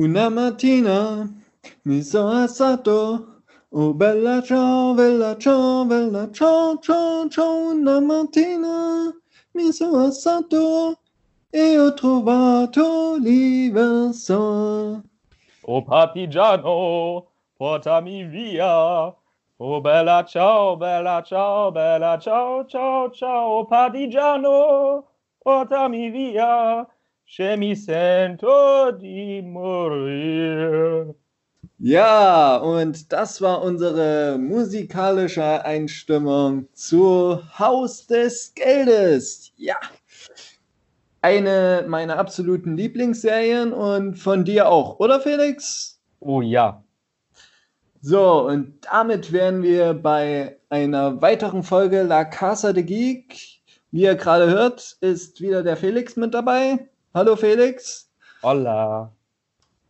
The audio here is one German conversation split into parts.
Una mattina mi sono alzato, oh bella ciao, bella ciao, bella ciao, ciao, ciao. Una mattina mi sono alzato e ho trovato l'Iverson. Oh partigiano, portami via. Oh bella ciao, bella ciao, bella ciao, ciao, ciao. Oh partigiano, portami via. Che mi sento di morire. Ja, und das war unsere musikalische Einstimmung zu Haus des Geldes. Ja, eine meiner absoluten Lieblingsserien und von dir auch, oder Felix? Oh ja. So, und damit wären wir bei einer weiteren Folge La Casa de Geek. Wie ihr gerade hört, ist wieder der Felix mit dabei. Hallo Felix. Hola.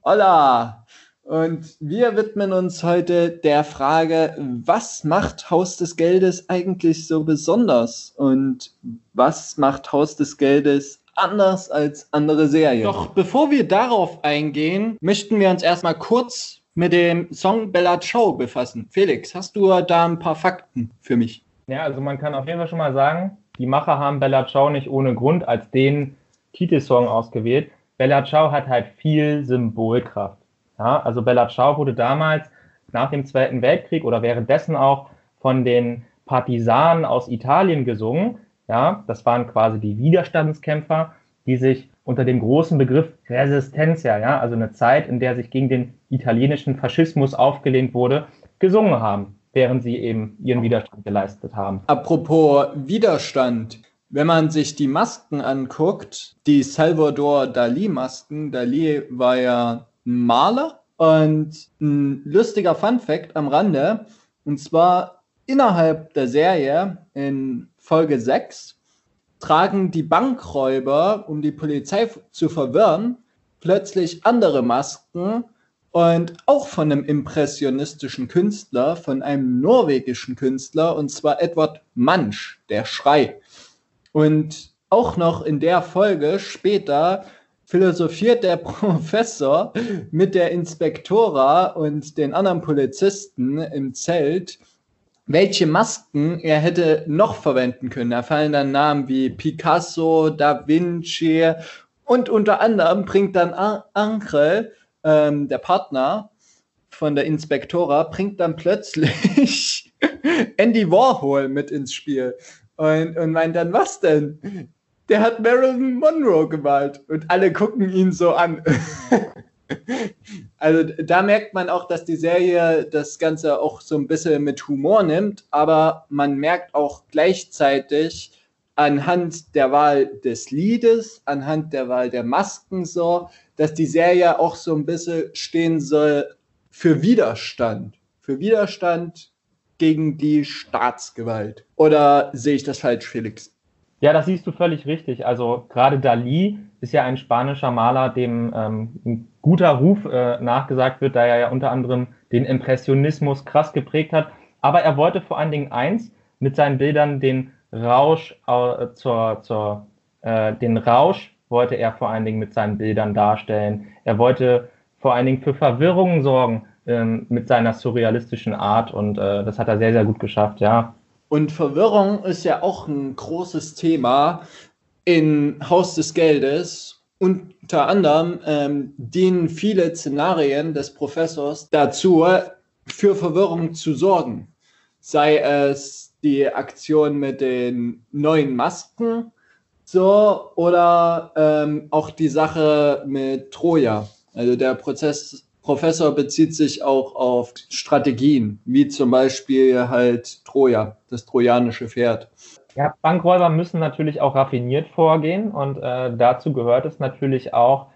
Hola. Und wir widmen uns heute der Frage, was macht Haus des Geldes eigentlich so besonders? Und was macht Haus des Geldes anders als andere Serien? Doch bevor wir darauf eingehen, möchten wir uns erstmal kurz mit dem Song Bella Ciao befassen. Felix, hast du da ein paar Fakten für mich? Ja, also man kann auf jeden Fall schon mal sagen, die Macher haben Bella Ciao nicht ohne Grund als den Titelsong ausgewählt. Bella Ciao hat halt viel Symbolkraft. Ja, also Bella Ciao wurde damals nach dem Zweiten Weltkrieg oder währenddessen auch von den Partisanen aus Italien gesungen. Ja, das waren quasi die Widerstandskämpfer, die sich unter dem großen Begriff Resistencia, ja, also eine Zeit, in der sich gegen den italienischen Faschismus aufgelehnt wurde, gesungen haben, während sie eben ihren Widerstand geleistet haben. Apropos Widerstand, wenn man sich die Masken anguckt, die Salvador Dali-Masken, Dali war ja ein Maler und ein lustiger Fun-Fact am Rande, und zwar innerhalb der Serie in Folge 6 tragen die Bankräuber, um die Polizei zu verwirren, plötzlich andere Masken und auch von einem impressionistischen Künstler, von einem norwegischen Künstler, und zwar Edward Munch, der Schrei. Und auch noch in der Folge später philosophiert der Professor mit der Inspektora und den anderen Polizisten im Zelt, welche Masken er hätte noch verwenden können. Da fallen dann Namen wie Picasso, Da Vinci und unter anderem bringt dann Ankel, ähm, der Partner von der Inspektora, bringt dann plötzlich Andy Warhol mit ins Spiel. Und, und meint dann, was denn? Der hat Marilyn Monroe gemalt. Und alle gucken ihn so an. also da merkt man auch, dass die Serie das Ganze auch so ein bisschen mit Humor nimmt, aber man merkt auch gleichzeitig anhand der Wahl des Liedes, anhand der Wahl der Masken so, dass die Serie auch so ein bisschen stehen soll für Widerstand. Für Widerstand gegen die Staatsgewalt. Oder sehe ich das falsch, Felix? Ja, das siehst du völlig richtig. Also gerade Dali ist ja ein spanischer Maler, dem ähm, ein guter Ruf äh, nachgesagt wird, da er ja unter anderem den Impressionismus krass geprägt hat. Aber er wollte vor allen Dingen eins mit seinen Bildern den Rausch äh, zur, zur äh, den Rausch wollte er vor allen Dingen mit seinen Bildern darstellen. Er wollte vor allen Dingen für Verwirrung sorgen ähm, mit seiner surrealistischen Art und äh, das hat er sehr, sehr gut geschafft, ja. Und Verwirrung ist ja auch ein großes Thema in Haus des Geldes. Unter anderem ähm, dienen viele Szenarien des Professors dazu, für Verwirrung zu sorgen. Sei es die Aktion mit den neuen Masken, so, oder ähm, auch die Sache mit Troja. Also der Prozess Professor bezieht sich auch auf Strategien, wie zum Beispiel halt Troja, das trojanische Pferd. Ja, Bankräuber müssen natürlich auch raffiniert vorgehen und äh, dazu gehört es natürlich auch,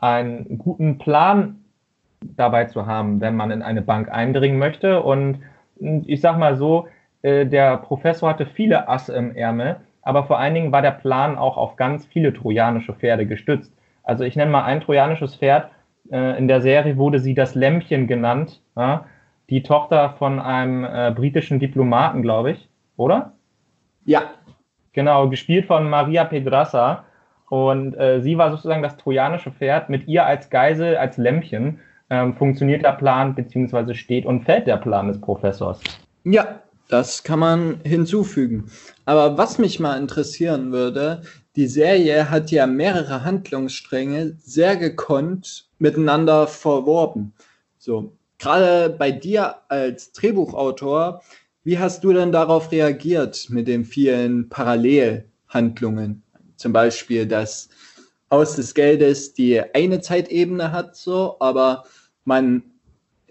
einen guten Plan dabei zu haben, wenn man in eine Bank eindringen möchte. Und ich sag mal so, äh, der Professor hatte viele Asse im Ärmel, aber vor allen Dingen war der Plan auch auf ganz viele trojanische Pferde gestützt. Also ich nenne mal ein trojanisches Pferd, äh, in der Serie wurde sie das Lämpchen genannt. Ja? Die Tochter von einem äh, britischen Diplomaten, glaube ich, oder? Ja. Genau, gespielt von Maria Pedrassa. Und äh, sie war sozusagen das trojanische Pferd. Mit ihr als Geisel, als Lämpchen ähm, funktioniert der Plan, beziehungsweise steht und fällt der Plan des Professors. Ja, das kann man hinzufügen. Aber was mich mal interessieren würde, die Serie hat ja mehrere Handlungsstränge sehr gekonnt miteinander verworben. So, gerade bei dir als Drehbuchautor, wie hast du denn darauf reagiert mit den vielen Parallelhandlungen? Zum Beispiel, dass Haus des Geldes die eine Zeitebene hat, so, aber man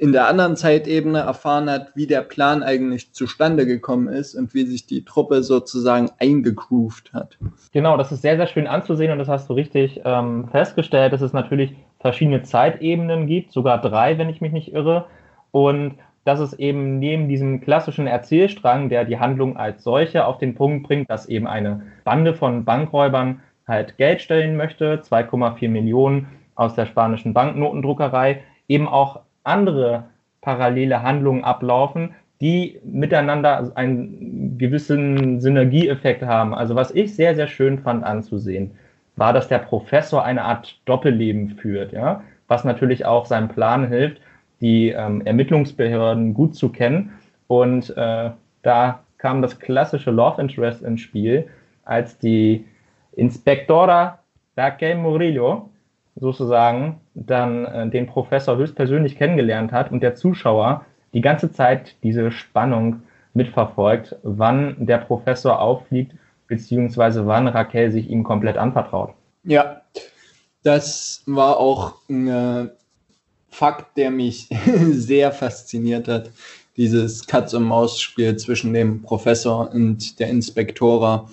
in der anderen Zeitebene erfahren hat, wie der Plan eigentlich zustande gekommen ist und wie sich die Truppe sozusagen eingegroovt hat. Genau, das ist sehr, sehr schön anzusehen und das hast du richtig ähm, festgestellt, dass es natürlich verschiedene Zeitebenen gibt, sogar drei, wenn ich mich nicht irre. Und dass es eben neben diesem klassischen Erzählstrang, der die Handlung als solche auf den Punkt bringt, dass eben eine Bande von Bankräubern halt Geld stellen möchte, 2,4 Millionen aus der spanischen Banknotendruckerei, eben auch andere parallele Handlungen ablaufen, die miteinander einen gewissen Synergieeffekt haben. Also was ich sehr, sehr schön fand anzusehen, war, dass der Professor eine Art Doppelleben führt, ja, was natürlich auch seinem Plan hilft, die ähm, Ermittlungsbehörden gut zu kennen. Und äh, da kam das klassische Love Interest ins Spiel, als die Inspektora Raquel Murillo sozusagen dann äh, den Professor höchstpersönlich kennengelernt hat und der Zuschauer die ganze Zeit diese Spannung mitverfolgt, wann der Professor auffliegt, beziehungsweise wann Raquel sich ihm komplett anvertraut. Ja, das war auch ein äh, Fakt, der mich sehr fasziniert hat. Dieses Katz-und-Maus-Spiel zwischen dem Professor und der Inspektora.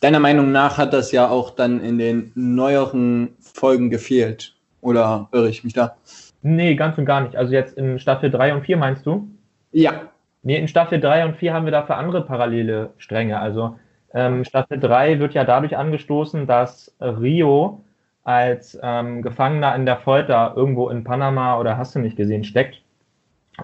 Deiner Meinung nach hat das ja auch dann in den neueren Folgen gefehlt. Oder irre ich mich da? Nee, ganz und gar nicht. Also jetzt in Staffel 3 und 4 meinst du? Ja. Nee, in Staffel 3 und 4 haben wir dafür andere parallele Stränge. Also ähm, Staffel 3 wird ja dadurch angestoßen, dass Rio als ähm, Gefangener in der Folter irgendwo in Panama oder hast du nicht gesehen steckt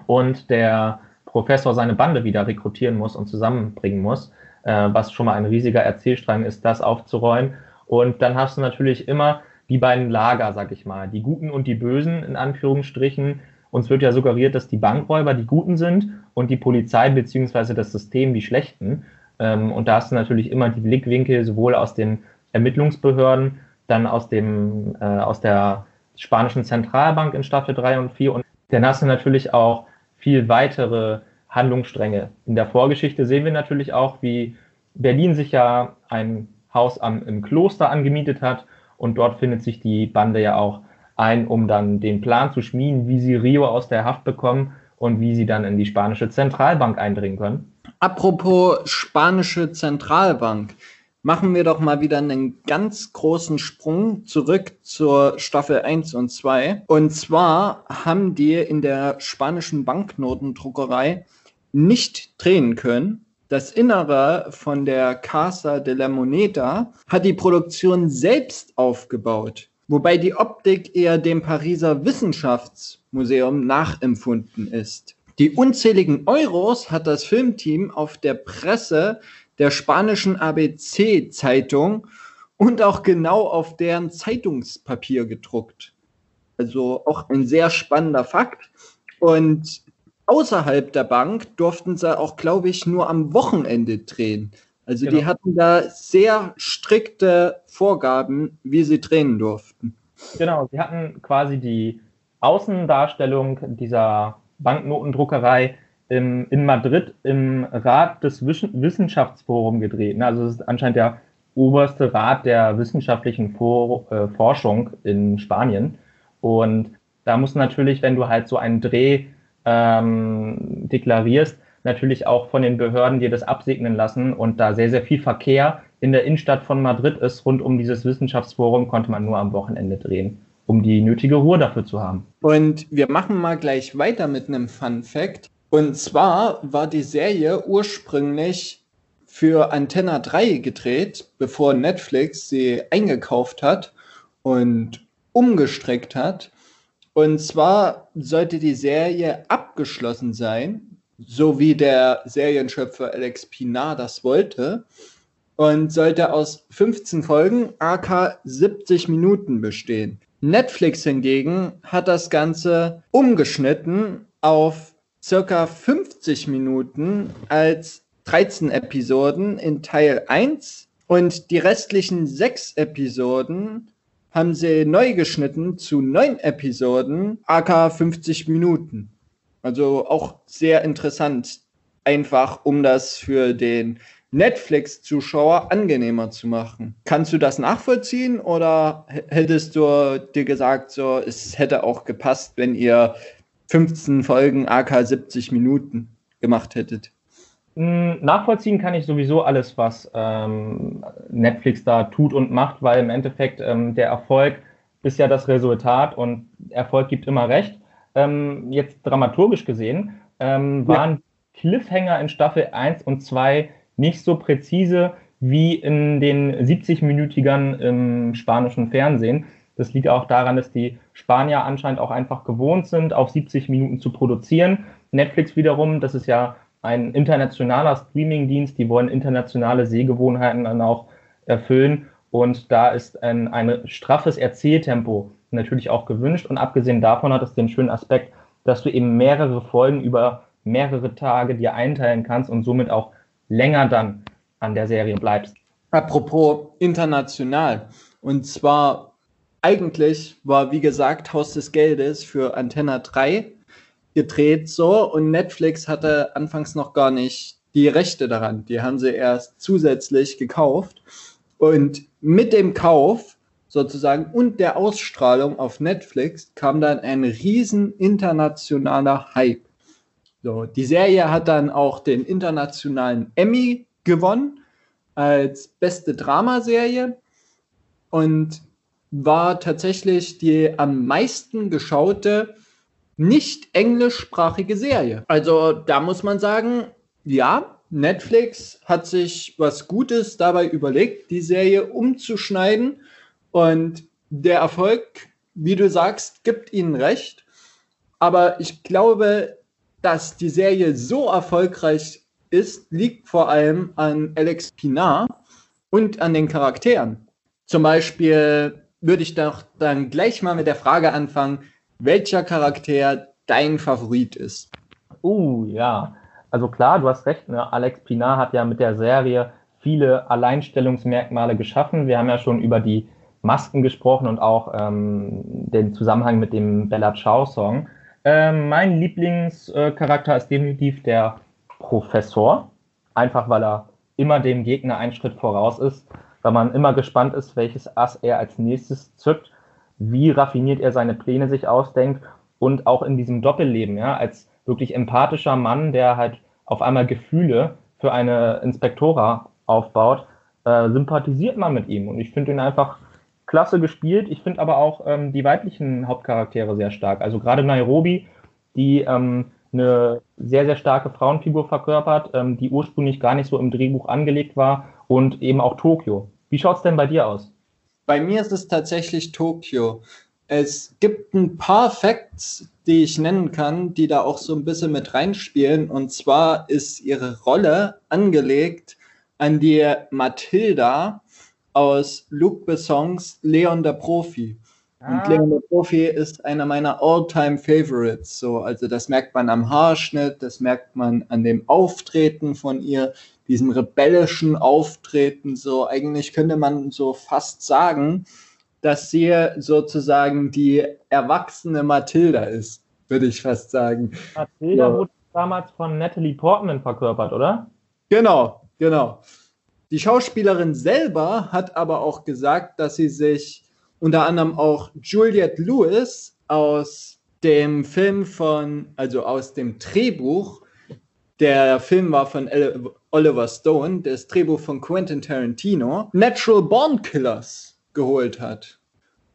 und der Professor seine Bande wieder rekrutieren muss und zusammenbringen muss, äh, was schon mal ein riesiger Erzählstrang ist, das aufzuräumen. Und dann hast du natürlich immer die beiden Lager, sag ich mal, die Guten und die Bösen in Anführungsstrichen. Uns wird ja suggeriert, dass die Bankräuber die Guten sind und die Polizei beziehungsweise das System die Schlechten. Ähm, und da hast du natürlich immer die Blickwinkel sowohl aus den Ermittlungsbehörden, dann aus dem, äh, aus der spanischen Zentralbank in Staffel 3 und 4 und dann hast du natürlich auch viel weitere Handlungsstränge. In der Vorgeschichte sehen wir natürlich auch, wie Berlin sich ja ein Haus am, im Kloster angemietet hat und dort findet sich die Bande ja auch ein, um dann den Plan zu schmieden, wie sie Rio aus der Haft bekommen und wie sie dann in die spanische Zentralbank eindringen können. Apropos spanische Zentralbank, machen wir doch mal wieder einen ganz großen Sprung zurück zur Staffel 1 und 2. Und zwar haben die in der spanischen Banknotendruckerei nicht drehen können, das Innere von der Casa de la Moneda hat die Produktion selbst aufgebaut, wobei die Optik eher dem Pariser Wissenschaftsmuseum nachempfunden ist. Die unzähligen Euros hat das Filmteam auf der Presse der spanischen ABC-Zeitung und auch genau auf deren Zeitungspapier gedruckt. Also auch ein sehr spannender Fakt. Und außerhalb der Bank durften sie auch, glaube ich, nur am Wochenende drehen. Also genau. die hatten da sehr strikte Vorgaben, wie sie drehen durften. Genau, sie hatten quasi die Außendarstellung dieser Banknotendruckerei im, in Madrid im Rat des Wissenschaftsforums gedreht. Also es ist anscheinend der oberste Rat der wissenschaftlichen For äh, Forschung in Spanien. Und da muss natürlich, wenn du halt so einen Dreh ähm, deklarierst, natürlich auch von den Behörden dir das absegnen lassen und da sehr, sehr viel Verkehr in der Innenstadt von Madrid ist, rund um dieses Wissenschaftsforum, konnte man nur am Wochenende drehen, um die nötige Ruhe dafür zu haben. Und wir machen mal gleich weiter mit einem Fun Fact. Und zwar war die Serie ursprünglich für Antenna 3 gedreht, bevor Netflix sie eingekauft hat und umgestreckt hat. Und zwar sollte die Serie abgeschlossen sein, so wie der Serienschöpfer Alex Pinar das wollte. und sollte aus 15 Folgen AK 70 Minuten bestehen. Netflix hingegen hat das Ganze umgeschnitten auf circa 50 Minuten als 13 Episoden in Teil 1 und die restlichen sechs Episoden haben sie neu geschnitten zu neun Episoden, AK 50 Minuten. Also auch sehr interessant, einfach um das für den Netflix-Zuschauer angenehmer zu machen. Kannst du das nachvollziehen oder hättest du dir gesagt, so, es hätte auch gepasst, wenn ihr 15 Folgen AK 70 Minuten gemacht hättet? Hm, nachvollziehen kann ich sowieso alles, was ähm, Netflix da tut und macht, weil im Endeffekt ähm, der Erfolg ist ja das Resultat und Erfolg gibt immer recht. Ähm, jetzt dramaturgisch gesehen ähm, waren ja. Cliffhanger in Staffel 1 und 2 nicht so präzise wie in den 70-Minütigern im spanischen Fernsehen. Das liegt auch daran, dass die Spanier anscheinend auch einfach gewohnt sind, auf 70 Minuten zu produzieren. Netflix wiederum, das ist ja ein internationaler Streamingdienst, die wollen internationale Sehgewohnheiten dann auch erfüllen. Und da ist ein, ein straffes Erzähltempo natürlich auch gewünscht. Und abgesehen davon hat es den schönen Aspekt, dass du eben mehrere Folgen über mehrere Tage dir einteilen kannst und somit auch länger dann an der Serie bleibst. Apropos international. Und zwar eigentlich war, wie gesagt, Haus des Geldes für Antenna 3 gedreht so und Netflix hatte anfangs noch gar nicht die Rechte daran. Die haben sie erst zusätzlich gekauft und mit dem Kauf sozusagen und der Ausstrahlung auf Netflix kam dann ein riesen internationaler Hype. So, die Serie hat dann auch den internationalen Emmy gewonnen als beste Dramaserie und war tatsächlich die am meisten geschaute nicht englischsprachige Serie. Also da muss man sagen, ja, Netflix hat sich was Gutes dabei überlegt, die Serie umzuschneiden und der Erfolg, wie du sagst, gibt ihnen recht. Aber ich glaube, dass die Serie so erfolgreich ist, liegt vor allem an Alex Pinar und an den Charakteren. Zum Beispiel würde ich doch dann gleich mal mit der Frage anfangen, welcher Charakter dein Favorit ist. Uh, ja. Also klar, du hast recht, ne? Alex Pinar hat ja mit der Serie viele Alleinstellungsmerkmale geschaffen. Wir haben ja schon über die Masken gesprochen und auch ähm, den Zusammenhang mit dem Bella Ciao Song. Ähm, mein Lieblingscharakter ist definitiv der Professor, einfach weil er immer dem Gegner einen Schritt voraus ist, weil man immer gespannt ist, welches Ass er als nächstes zückt wie raffiniert er seine Pläne sich ausdenkt und auch in diesem Doppelleben, ja, als wirklich empathischer Mann, der halt auf einmal Gefühle für eine Inspektora aufbaut, äh, sympathisiert man mit ihm. Und ich finde ihn einfach klasse gespielt. Ich finde aber auch ähm, die weiblichen Hauptcharaktere sehr stark. Also gerade Nairobi, die ähm, eine sehr, sehr starke Frauenfigur verkörpert, ähm, die ursprünglich gar nicht so im Drehbuch angelegt war und eben auch Tokio. Wie schaut es denn bei dir aus? Bei mir ist es tatsächlich Tokio. Es gibt ein paar Facts, die ich nennen kann, die da auch so ein bisschen mit reinspielen. Und zwar ist ihre Rolle angelegt an die Mathilda aus Luc Bessons Leon der Profi. Ah. Und Leon der Profi ist einer meiner all-time Favorites. So, also das merkt man am Haarschnitt, das merkt man an dem Auftreten von ihr diesem rebellischen Auftreten, so eigentlich könnte man so fast sagen, dass sie sozusagen die erwachsene Mathilda ist, würde ich fast sagen. Mathilda so. wurde damals von Natalie Portman verkörpert, oder? Genau, genau. Die Schauspielerin selber hat aber auch gesagt, dass sie sich unter anderem auch Juliette Lewis aus dem Film von, also aus dem Drehbuch, der Film war von Oliver Stone, das Drehbuch von Quentin Tarantino, Natural Born Killers geholt hat.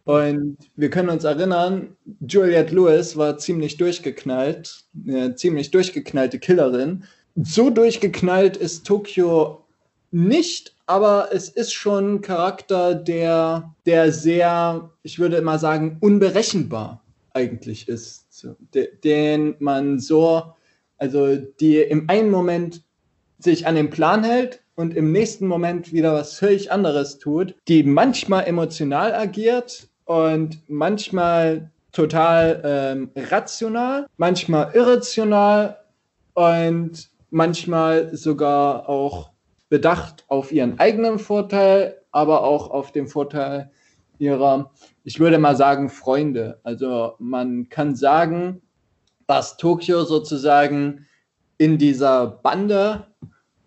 Und wir können uns erinnern, Juliette Lewis war ziemlich durchgeknallt, eine ziemlich durchgeknallte Killerin. So durchgeknallt ist Tokio nicht, aber es ist schon ein Charakter, der, der sehr, ich würde immer sagen, unberechenbar eigentlich ist. Den man so, also die im einen Moment sich an den Plan hält und im nächsten Moment wieder was völlig anderes tut, die manchmal emotional agiert und manchmal total ähm, rational, manchmal irrational und manchmal sogar auch bedacht auf ihren eigenen Vorteil, aber auch auf den Vorteil ihrer, ich würde mal sagen, Freunde. Also man kann sagen, dass Tokio sozusagen in dieser Bande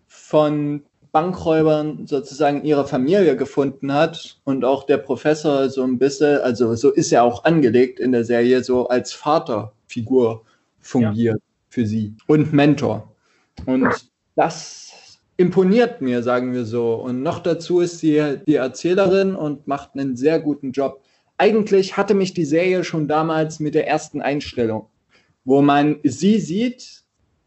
von Bankräubern sozusagen ihre Familie gefunden hat und auch der Professor so ein bisschen, also so ist er auch angelegt in der Serie, so als Vaterfigur fungiert ja. für sie und Mentor. Und das imponiert mir, sagen wir so. Und noch dazu ist sie die Erzählerin und macht einen sehr guten Job. Eigentlich hatte mich die Serie schon damals mit der ersten Einstellung, wo man sie sieht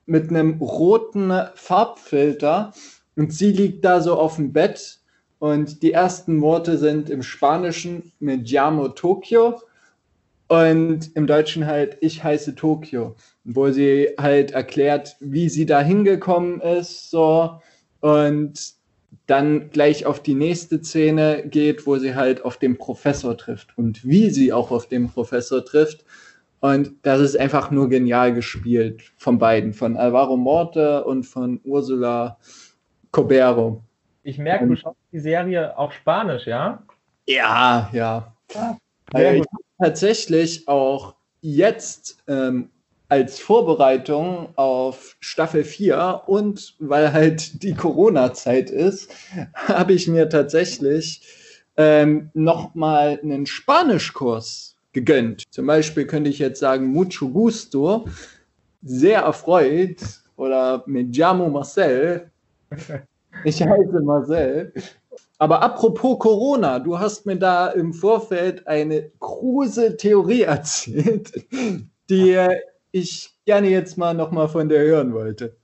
mit einem roten Farbfilter und sie liegt da so auf dem Bett und die ersten Worte sind im Spanischen mit llamo Tokio und im Deutschen halt ich heiße Tokio, wo sie halt erklärt, wie sie da hingekommen ist, so und dann gleich auf die nächste Szene geht, wo sie halt auf den Professor trifft und wie sie auch auf den Professor trifft. Und das ist einfach nur genial gespielt von beiden, von Alvaro Morte und von Ursula Cobero. Ich merke, du schaust die Serie auf Spanisch, ja? Ja, ja. ja also tatsächlich auch jetzt ähm, als Vorbereitung auf Staffel 4 und weil halt die Corona-Zeit ist, habe ich mir tatsächlich ähm, nochmal einen Spanischkurs gegönnt. Zum Beispiel könnte ich jetzt sagen, mucho gusto, sehr erfreut oder me llamo Marcel, ich heiße Marcel. Aber apropos Corona, du hast mir da im Vorfeld eine kruse Theorie erzählt, die ich gerne jetzt mal nochmal von dir hören wollte.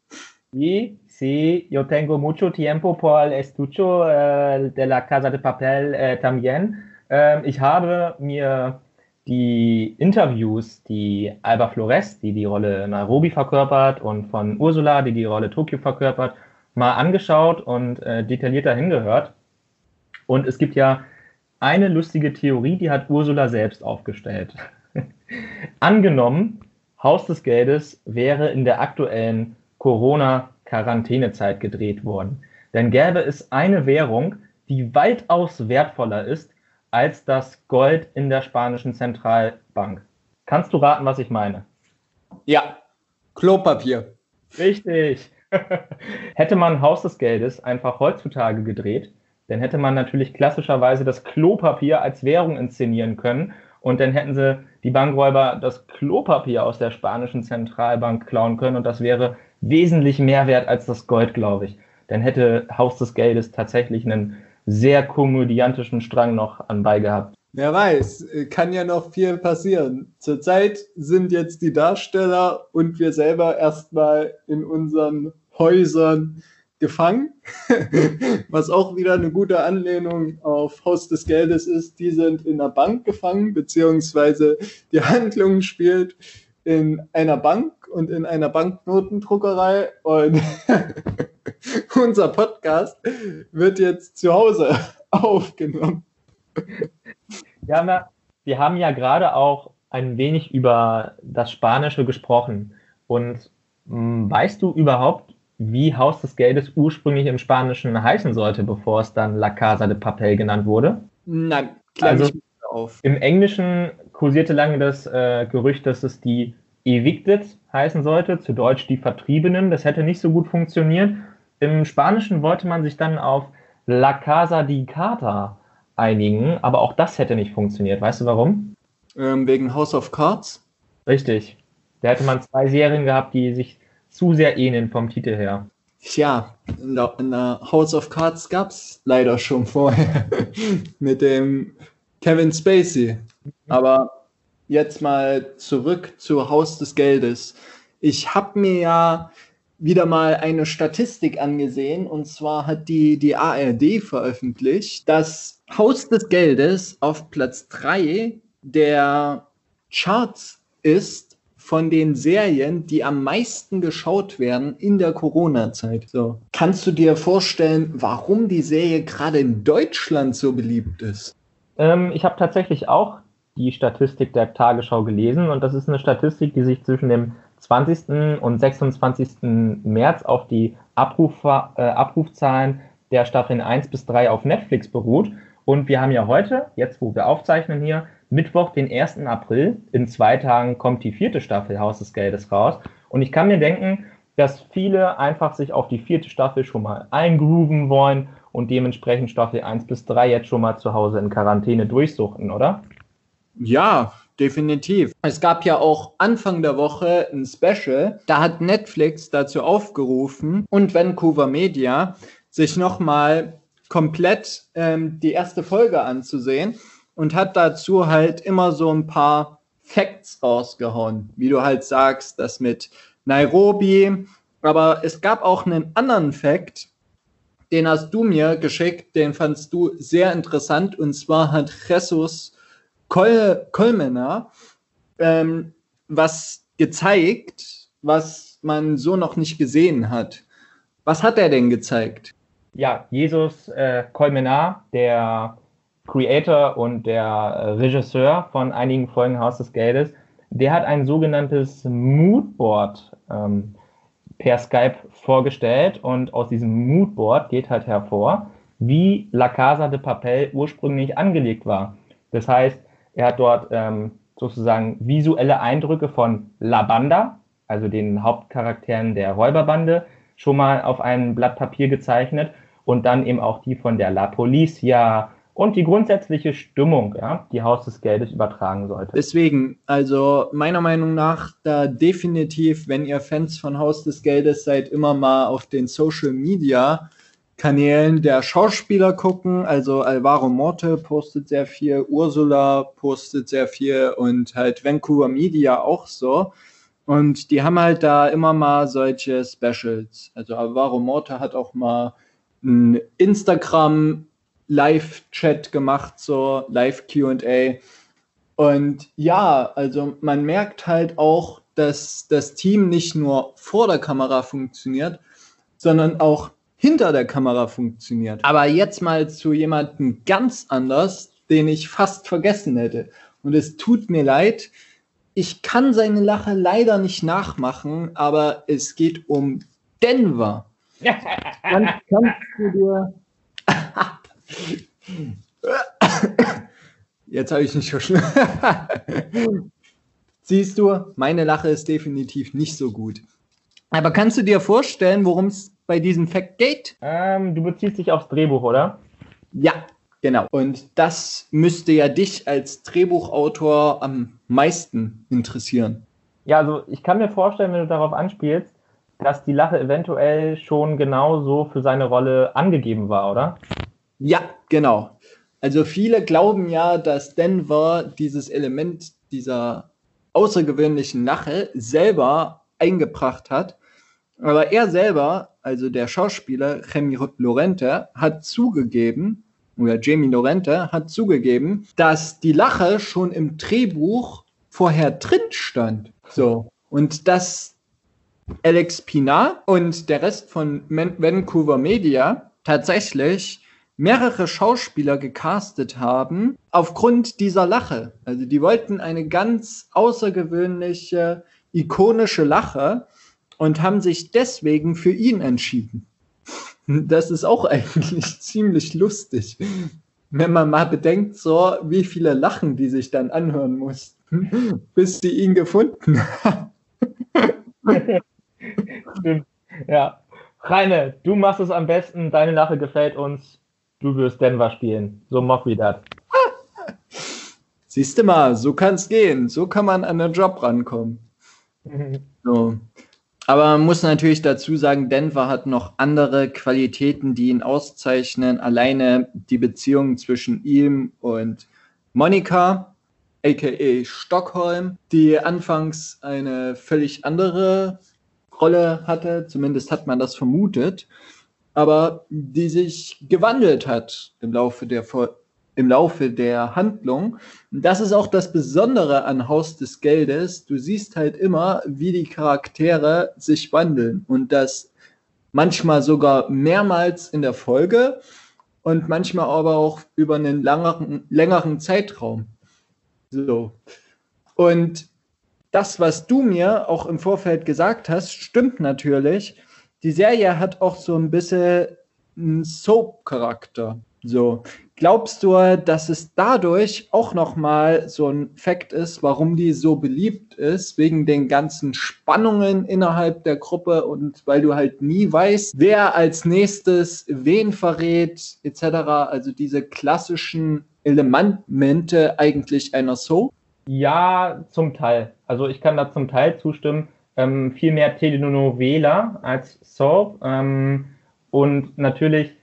Sí, sí, yo tengo mucho tiempo por el estudio äh, de la Casa de Papel äh, también. Ähm, ich habe mir die Interviews, die Alba Flores, die die Rolle Nairobi verkörpert, und von Ursula, die die Rolle Tokio verkörpert, mal angeschaut und äh, detaillierter hingehört. Und es gibt ja eine lustige Theorie, die hat Ursula selbst aufgestellt. Angenommen, Haus des Geldes wäre in der aktuellen Corona-Quarantänezeit gedreht worden. Dann gäbe es eine Währung, die weitaus wertvoller ist als das Gold in der spanischen Zentralbank. Kannst du raten, was ich meine? Ja, Klopapier. Richtig. hätte man Haus des Geldes einfach heutzutage gedreht, dann hätte man natürlich klassischerweise das Klopapier als Währung inszenieren können und dann hätten sie die Bankräuber das Klopapier aus der spanischen Zentralbank klauen können und das wäre wesentlich mehr wert als das Gold, glaube ich. Dann hätte Haus des Geldes tatsächlich einen sehr komödiantischen Strang noch anbei gehabt. Wer weiß, kann ja noch viel passieren. Zurzeit sind jetzt die Darsteller und wir selber erstmal in unseren Häusern gefangen, was auch wieder eine gute Anlehnung auf Haus des Geldes ist. Die sind in einer Bank gefangen, beziehungsweise die Handlung spielt in einer Bank und in einer Banknotendruckerei und unser Podcast wird jetzt zu Hause aufgenommen. Wir haben ja, wir haben ja gerade auch ein wenig über das Spanische gesprochen. Und mh, hm, weißt du überhaupt, wie Haus des Geldes ursprünglich im Spanischen heißen sollte, bevor es dann La Casa de Papel genannt wurde? Nein, klar also, auf. Im Englischen kursierte lange das äh, Gerücht, dass es die Evicted heißen sollte, zu Deutsch die Vertriebenen. Das hätte nicht so gut funktioniert. Im Spanischen wollte man sich dann auf La Casa di Carta einigen, aber auch das hätte nicht funktioniert. Weißt du warum? Ähm, wegen House of Cards? Richtig. Da hätte man zwei Serien gehabt, die sich zu sehr ähneln vom Titel her. Tja, in der, in der House of Cards gab es leider schon vorher mit dem Kevin Spacey. Aber jetzt mal zurück zu Haus des Geldes. Ich habe mir ja wieder mal eine Statistik angesehen und zwar hat die, die ARD veröffentlicht, dass Haus des Geldes auf Platz 3 der Charts ist von den Serien, die am meisten geschaut werden in der Corona-Zeit. So. Kannst du dir vorstellen, warum die Serie gerade in Deutschland so beliebt ist? Ähm, ich habe tatsächlich auch die Statistik der Tagesschau gelesen und das ist eine Statistik, die sich zwischen dem 20. und 26. März auf die Abruf, äh, Abrufzahlen der Staffeln 1 bis 3 auf Netflix beruht. Und wir haben ja heute, jetzt wo wir aufzeichnen hier, Mittwoch, den 1. April. In zwei Tagen kommt die vierte Staffel Haus des Geldes raus. Und ich kann mir denken, dass viele einfach sich auf die vierte Staffel schon mal eingrooven wollen und dementsprechend Staffel 1 bis 3 jetzt schon mal zu Hause in Quarantäne durchsuchten, oder? Ja, definitiv. Es gab ja auch Anfang der Woche ein Special, da hat Netflix dazu aufgerufen und Vancouver Media, sich nochmal komplett ähm, die erste Folge anzusehen und hat dazu halt immer so ein paar Facts rausgehauen, wie du halt sagst, das mit Nairobi. Aber es gab auch einen anderen Fact, den hast du mir geschickt, den fandst du sehr interessant und zwar hat Jesus Kol Kolmener ähm, was gezeigt, was man so noch nicht gesehen hat. Was hat er denn gezeigt? Ja, Jesus äh, Kolmenar, der Creator und der äh, Regisseur von einigen Folgen Haus des Geldes, der hat ein sogenanntes Moodboard ähm, per Skype vorgestellt und aus diesem Moodboard geht halt hervor, wie La Casa de Papel ursprünglich angelegt war. Das heißt, er hat dort ähm, sozusagen visuelle Eindrücke von La Banda, also den Hauptcharakteren der Räuberbande, schon mal auf einem Blatt Papier gezeichnet und dann eben auch die von der La Policia, und die grundsätzliche Stimmung, ja, die Haus des Geldes übertragen sollte. Deswegen, also meiner Meinung nach, da definitiv, wenn ihr Fans von Haus des Geldes seid, immer mal auf den Social Media Kanälen der Schauspieler gucken. Also Alvaro Morte postet sehr viel, Ursula postet sehr viel und halt Vancouver Media auch so. Und die haben halt da immer mal solche Specials. Also Alvaro Morte hat auch mal ein Instagram Live-Chat gemacht, so Live-QA. Und ja, also man merkt halt auch, dass das Team nicht nur vor der Kamera funktioniert, sondern auch hinter der Kamera funktioniert. Aber jetzt mal zu jemandem ganz anders, den ich fast vergessen hätte. Und es tut mir leid, ich kann seine Lache leider nicht nachmachen, aber es geht um Denver. Dann kannst du dir Jetzt habe ich nicht verschnitten. Siehst du, meine Lache ist definitiv nicht so gut. Aber kannst du dir vorstellen, worum es bei diesem Fact geht? Ähm, du beziehst dich aufs Drehbuch, oder? Ja, genau. Und das müsste ja dich als Drehbuchautor am meisten interessieren. Ja, also ich kann mir vorstellen, wenn du darauf anspielst, dass die Lache eventuell schon genauso für seine Rolle angegeben war, oder? Ja, genau. Also viele glauben ja, dass Denver dieses Element dieser außergewöhnlichen Lache selber eingebracht hat. Aber er selber, also der Schauspieler Jamie Lorente, hat zugegeben, oder Jamie Lorente hat zugegeben, dass die Lache schon im Drehbuch vorher drin stand. So. Und dass Alex Pinar und der Rest von Vancouver Media tatsächlich mehrere Schauspieler gecastet haben aufgrund dieser Lache. Also die wollten eine ganz außergewöhnliche, ikonische Lache und haben sich deswegen für ihn entschieden. Das ist auch eigentlich ziemlich lustig, wenn man mal bedenkt, so wie viele Lachen die sich dann anhören mussten, bis sie ihn gefunden haben. ja. Reine, du machst es am besten, deine Lache gefällt uns du wirst Denver spielen. So mock wie das. Siehst du mal, so kann es gehen. So kann man an den Job rankommen. so. Aber man muss natürlich dazu sagen, Denver hat noch andere Qualitäten, die ihn auszeichnen. Alleine die Beziehung zwischen ihm und Monika, aka Stockholm, die anfangs eine völlig andere Rolle hatte. Zumindest hat man das vermutet aber die sich gewandelt hat im Laufe der im Laufe der Handlung. Das ist auch das Besondere an Haus des Geldes. Du siehst halt immer, wie die Charaktere sich wandeln und das manchmal sogar mehrmals in der Folge und manchmal aber auch über einen langeren, längeren Zeitraum. So. Und das, was du mir auch im Vorfeld gesagt hast, stimmt natürlich. Die Serie hat auch so ein bisschen einen Soap-Charakter. So, glaubst du, dass es dadurch auch nochmal so ein Fakt ist, warum die so beliebt ist, wegen den ganzen Spannungen innerhalb der Gruppe und weil du halt nie weißt, wer als nächstes wen verrät, etc. Also diese klassischen Elemente eigentlich einer Soap? Ja, zum Teil. Also ich kann da zum Teil zustimmen. Ähm, viel mehr Telenovela als Soap. Ähm, und natürlich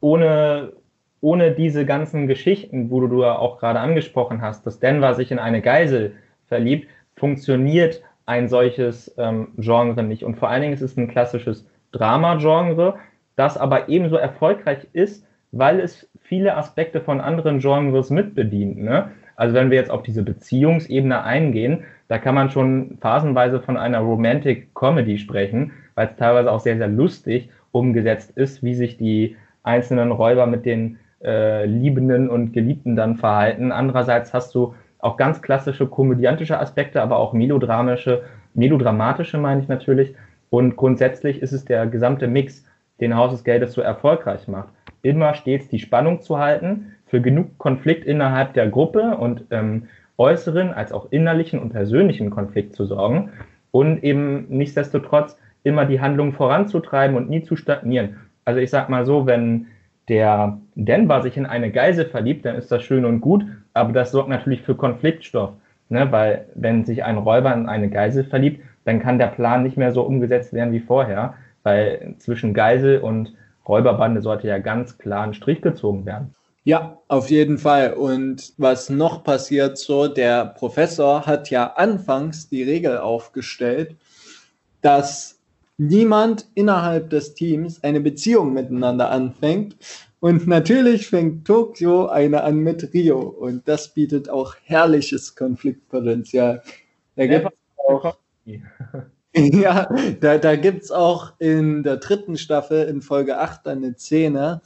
ohne ohne diese ganzen Geschichten, wo du ja auch gerade angesprochen hast, dass Denver sich in eine Geisel verliebt, funktioniert ein solches ähm, Genre nicht. Und vor allen Dingen ist es ein klassisches Drama-Genre, das aber ebenso erfolgreich ist, weil es viele Aspekte von anderen Genres mitbedient. Ne? Also wenn wir jetzt auf diese Beziehungsebene eingehen, da kann man schon phasenweise von einer Romantic Comedy sprechen, weil es teilweise auch sehr, sehr lustig umgesetzt ist, wie sich die einzelnen Räuber mit den äh, Liebenden und Geliebten dann verhalten. Andererseits hast du auch ganz klassische komödiantische Aspekte, aber auch melodramische, melodramatische meine ich natürlich. Und grundsätzlich ist es der gesamte Mix, den Haus des Geldes so erfolgreich macht. Immer stets die Spannung zu halten, für genug Konflikt innerhalb der Gruppe und ähm, äußeren als auch innerlichen und persönlichen Konflikt zu sorgen und eben nichtsdestotrotz immer die Handlung voranzutreiben und nie zu stagnieren. Also ich sag mal so, wenn der Denver sich in eine Geise verliebt, dann ist das schön und gut, aber das sorgt natürlich für Konfliktstoff. Ne? Weil wenn sich ein Räuber in eine Geisel verliebt, dann kann der Plan nicht mehr so umgesetzt werden wie vorher, weil zwischen Geisel und Räuberbande sollte ja ganz klar ein Strich gezogen werden. Ja, auf jeden Fall. Und was noch passiert so, der Professor hat ja anfangs die Regel aufgestellt, dass niemand innerhalb des Teams eine Beziehung miteinander anfängt. Und natürlich fängt Tokio eine an mit Rio. Und das bietet auch herrliches Konfliktpotenzial. Da gibt auch, ja, da, da gibt es auch in der dritten Staffel in Folge 8 eine Szene,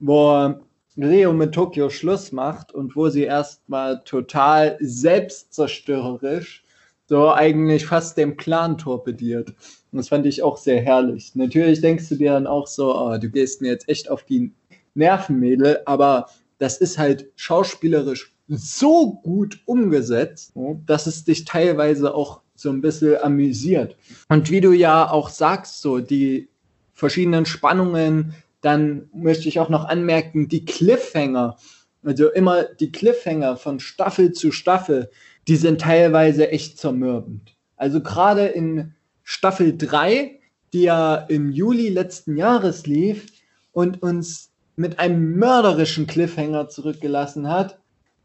wo Rio mit Tokio Schluss macht und wo sie erstmal total selbstzerstörerisch so eigentlich fast den Plan torpediert. Und das fand ich auch sehr herrlich. Natürlich denkst du dir dann auch so, oh, du gehst mir jetzt echt auf die Nervenmädel, aber das ist halt schauspielerisch so gut umgesetzt, dass es dich teilweise auch so ein bisschen amüsiert. Und wie du ja auch sagst, so die verschiedenen Spannungen, dann möchte ich auch noch anmerken, die Cliffhanger, also immer die Cliffhanger von Staffel zu Staffel, die sind teilweise echt zermürbend. Also gerade in Staffel 3, die ja im Juli letzten Jahres lief und uns mit einem mörderischen Cliffhanger zurückgelassen hat,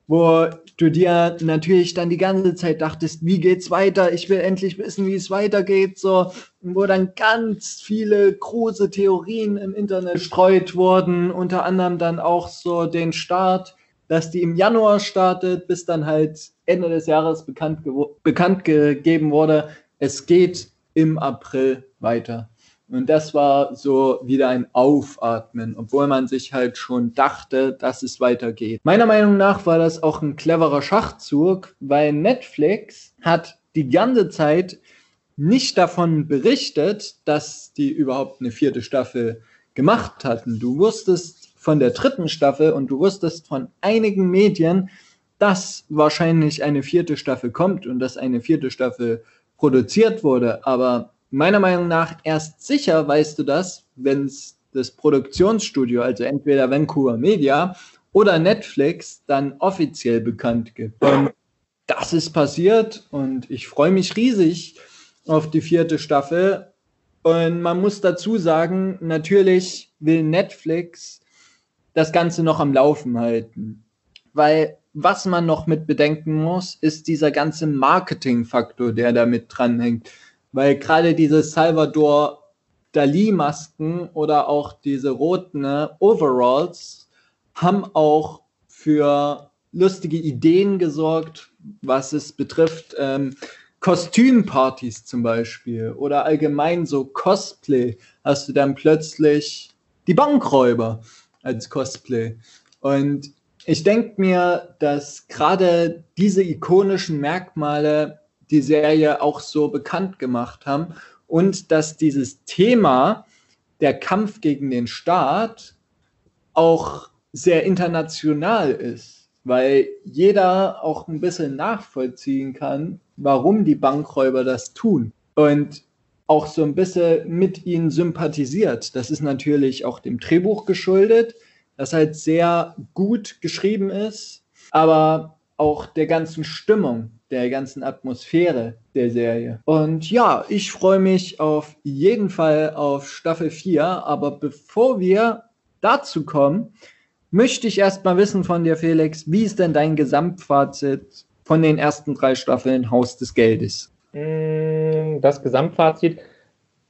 wo du dir natürlich dann die ganze Zeit dachtest, wie geht's weiter? Ich will endlich wissen, wie es weitergeht, so, wo dann ganz viele große Theorien im Internet gestreut wurden, unter anderem dann auch so den Start, dass die im Januar startet, bis dann halt Ende des Jahres bekannt, bekannt gegeben wurde, es geht im April weiter. Und das war so wieder ein Aufatmen, obwohl man sich halt schon dachte, dass es weitergeht. Meiner Meinung nach war das auch ein cleverer Schachzug, weil Netflix hat die ganze Zeit nicht davon berichtet, dass die überhaupt eine vierte Staffel gemacht hatten. Du wusstest von der dritten Staffel und du wusstest von einigen Medien, dass wahrscheinlich eine vierte Staffel kommt und dass eine vierte Staffel produziert wurde. Aber meiner Meinung nach erst sicher weißt du das, wenn es das Produktionsstudio, also entweder Vancouver Media oder Netflix, dann offiziell bekannt gibt. Und das ist passiert und ich freue mich riesig auf die vierte Staffel. Und man muss dazu sagen, natürlich will Netflix das Ganze noch am Laufen halten. Weil was man noch mit bedenken muss, ist dieser ganze Marketingfaktor, der da mit dranhängt. Weil gerade diese Salvador Dali-Masken oder auch diese roten ne, Overalls haben auch für lustige Ideen gesorgt, was es betrifft. Ähm, Kostümpartys zum Beispiel oder allgemein so Cosplay hast du dann plötzlich die Bankräuber als Cosplay. Und ich denke mir, dass gerade diese ikonischen Merkmale die Serie auch so bekannt gemacht haben und dass dieses Thema der Kampf gegen den Staat auch sehr international ist, weil jeder auch ein bisschen nachvollziehen kann, warum die Bankräuber das tun und auch so ein bisschen mit ihnen sympathisiert. Das ist natürlich auch dem Drehbuch geschuldet, das halt sehr gut geschrieben ist, aber auch der ganzen Stimmung, der ganzen Atmosphäre der Serie. Und ja, ich freue mich auf jeden Fall auf Staffel 4, aber bevor wir dazu kommen, möchte ich erst mal wissen von dir, Felix, wie ist denn dein Gesamtfazit von den ersten drei Staffeln Haus des Geldes? Mm, das Gesamtfazit,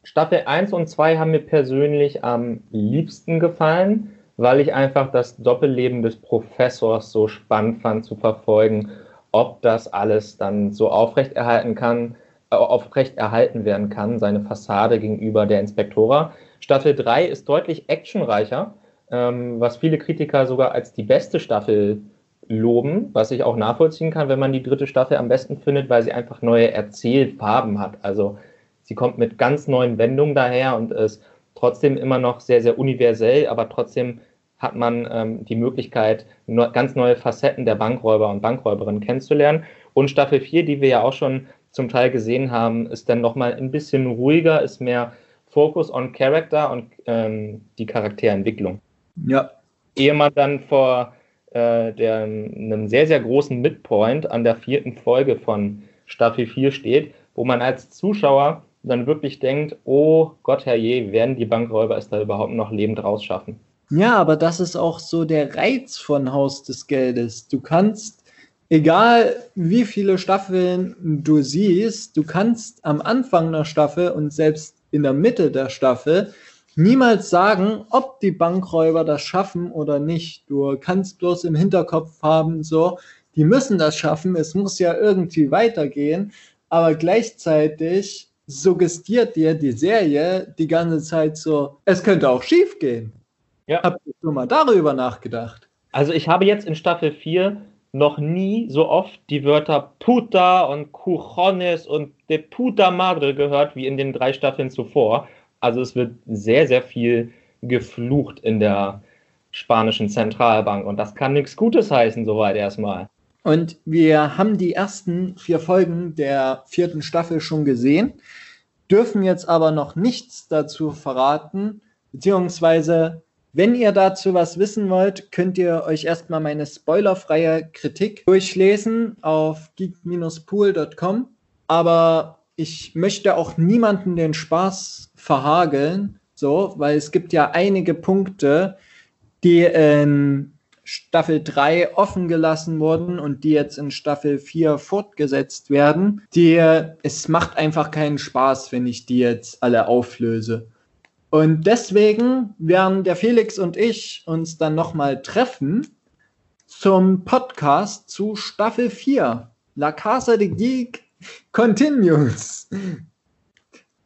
Staffel 1 und 2 haben mir persönlich am liebsten gefallen, weil ich einfach das Doppelleben des Professors so spannend fand zu verfolgen, ob das alles dann so aufrechterhalten kann, äh, aufrechterhalten werden kann, seine Fassade gegenüber der Inspektora. Staffel 3 ist deutlich actionreicher, ähm, was viele Kritiker sogar als die beste Staffel loben, was ich auch nachvollziehen kann, wenn man die dritte Staffel am besten findet, weil sie einfach neue Erzählfarben hat. Also sie kommt mit ganz neuen Wendungen daher und ist trotzdem immer noch sehr, sehr universell, aber trotzdem hat man ähm, die Möglichkeit, no, ganz neue Facetten der Bankräuber und Bankräuberinnen kennenzulernen. Und Staffel 4, die wir ja auch schon zum Teil gesehen haben, ist dann nochmal ein bisschen ruhiger, ist mehr Focus on Character und ähm, die Charakterentwicklung. Ja. Ehe man dann vor äh, der, einem sehr, sehr großen Midpoint an der vierten Folge von Staffel 4 steht, wo man als Zuschauer dann wirklich denkt, oh Gott, herrje, werden die Bankräuber es da überhaupt noch lebend rausschaffen? Ja, aber das ist auch so der Reiz von Haus des Geldes. Du kannst, egal wie viele Staffeln du siehst, du kannst am Anfang der Staffel und selbst in der Mitte der Staffel niemals sagen, ob die Bankräuber das schaffen oder nicht. Du kannst bloß im Hinterkopf haben, so, die müssen das schaffen, es muss ja irgendwie weitergehen, aber gleichzeitig suggestiert dir die Serie die ganze Zeit so, es könnte auch schief gehen. Ja. Habt ihr schon mal darüber nachgedacht? Also ich habe jetzt in Staffel 4 noch nie so oft die Wörter puta und cujones und de puta madre gehört wie in den drei Staffeln zuvor. Also es wird sehr, sehr viel geflucht in der spanischen Zentralbank und das kann nichts Gutes heißen, soweit erstmal. Und wir haben die ersten vier Folgen der vierten Staffel schon gesehen, dürfen jetzt aber noch nichts dazu verraten, beziehungsweise wenn ihr dazu was wissen wollt, könnt ihr euch erstmal meine spoilerfreie Kritik durchlesen auf geek-pool.com. Aber ich möchte auch niemanden den Spaß verhageln, so, weil es gibt ja einige Punkte, die in Staffel 3 offen gelassen wurden und die jetzt in Staffel 4 fortgesetzt werden. Die, es macht einfach keinen Spaß, wenn ich die jetzt alle auflöse. Und deswegen werden der Felix und ich uns dann nochmal treffen zum Podcast zu Staffel 4. La Casa de Geek Continues.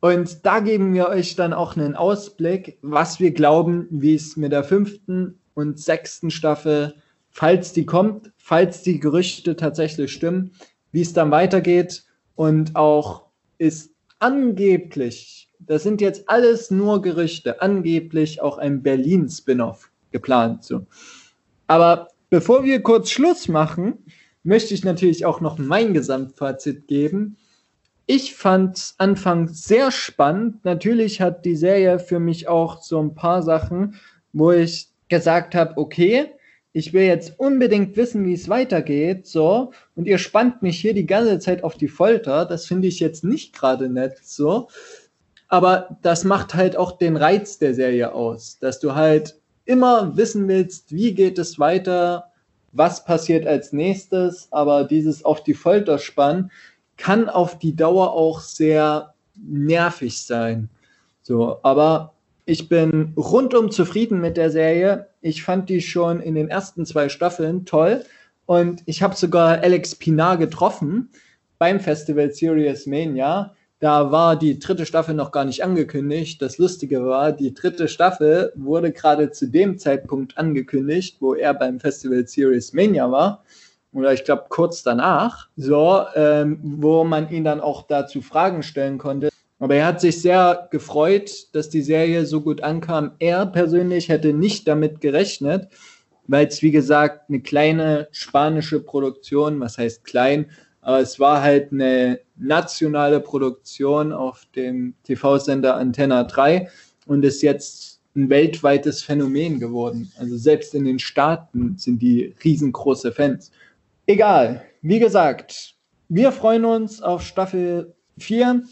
Und da geben wir euch dann auch einen Ausblick, was wir glauben, wie es mit der fünften und sechsten Staffel, falls die kommt, falls die Gerüchte tatsächlich stimmen, wie es dann weitergeht. Und auch ist angeblich, das sind jetzt alles nur Gerüchte, angeblich auch ein Berlin-Spin-off geplant. So. Aber bevor wir kurz Schluss machen, möchte ich natürlich auch noch mein Gesamtfazit geben. Ich fand es anfangs sehr spannend. Natürlich hat die Serie für mich auch so ein paar Sachen, wo ich gesagt habe, okay, ich will jetzt unbedingt wissen, wie es weitergeht, so, und ihr spannt mich hier die ganze Zeit auf die Folter. Das finde ich jetzt nicht gerade nett, so. Aber das macht halt auch den Reiz der Serie aus, dass du halt immer wissen willst, wie geht es weiter, was passiert als nächstes, aber dieses auf die Folter spannen kann auf die Dauer auch sehr nervig sein. So, aber Ich bin rundum zufrieden mit der Serie. Ich fand die schon in den ersten zwei Staffeln toll. Und ich habe sogar Alex Pinar getroffen beim Festival Serious Mania. Da war die dritte Staffel noch gar nicht angekündigt. Das Lustige war, die dritte Staffel wurde gerade zu dem Zeitpunkt angekündigt, wo er beim Festival Serious Mania war. Oder ich glaube kurz danach. So, ähm, wo man ihn dann auch dazu Fragen stellen konnte. Aber er hat sich sehr gefreut, dass die Serie so gut ankam. Er persönlich hätte nicht damit gerechnet, weil es, wie gesagt, eine kleine spanische Produktion, was heißt klein, aber es war halt eine nationale Produktion auf dem TV-Sender Antenna 3 und ist jetzt ein weltweites Phänomen geworden. Also selbst in den Staaten sind die riesengroße Fans. Egal, wie gesagt, wir freuen uns auf Staffel 4.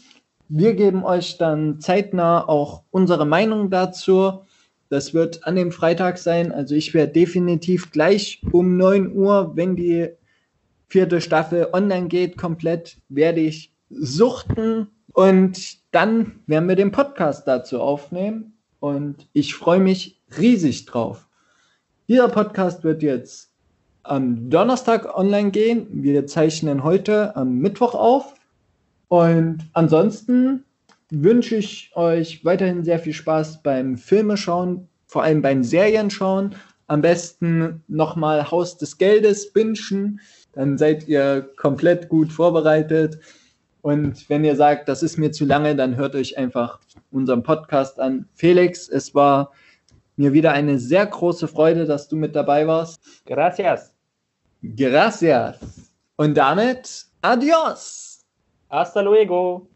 Wir geben euch dann zeitnah auch unsere Meinung dazu. Das wird an dem Freitag sein. Also ich werde definitiv gleich um 9 Uhr, wenn die vierte Staffel online geht, komplett, werde ich suchten und dann werden wir den Podcast dazu aufnehmen. Und ich freue mich riesig drauf. Dieser Podcast wird jetzt am Donnerstag online gehen. Wir zeichnen heute am Mittwoch auf. Und ansonsten wünsche ich euch weiterhin sehr viel Spaß beim Filmeschauen, vor allem beim Serienschauen. Am besten nochmal Haus des Geldes bingen, dann seid ihr komplett gut vorbereitet. Und wenn ihr sagt, das ist mir zu lange, dann hört euch einfach unseren Podcast an. Felix, es war mir wieder eine sehr große Freude, dass du mit dabei warst. Gracias. Gracias. Und damit, adios. Hasta luego.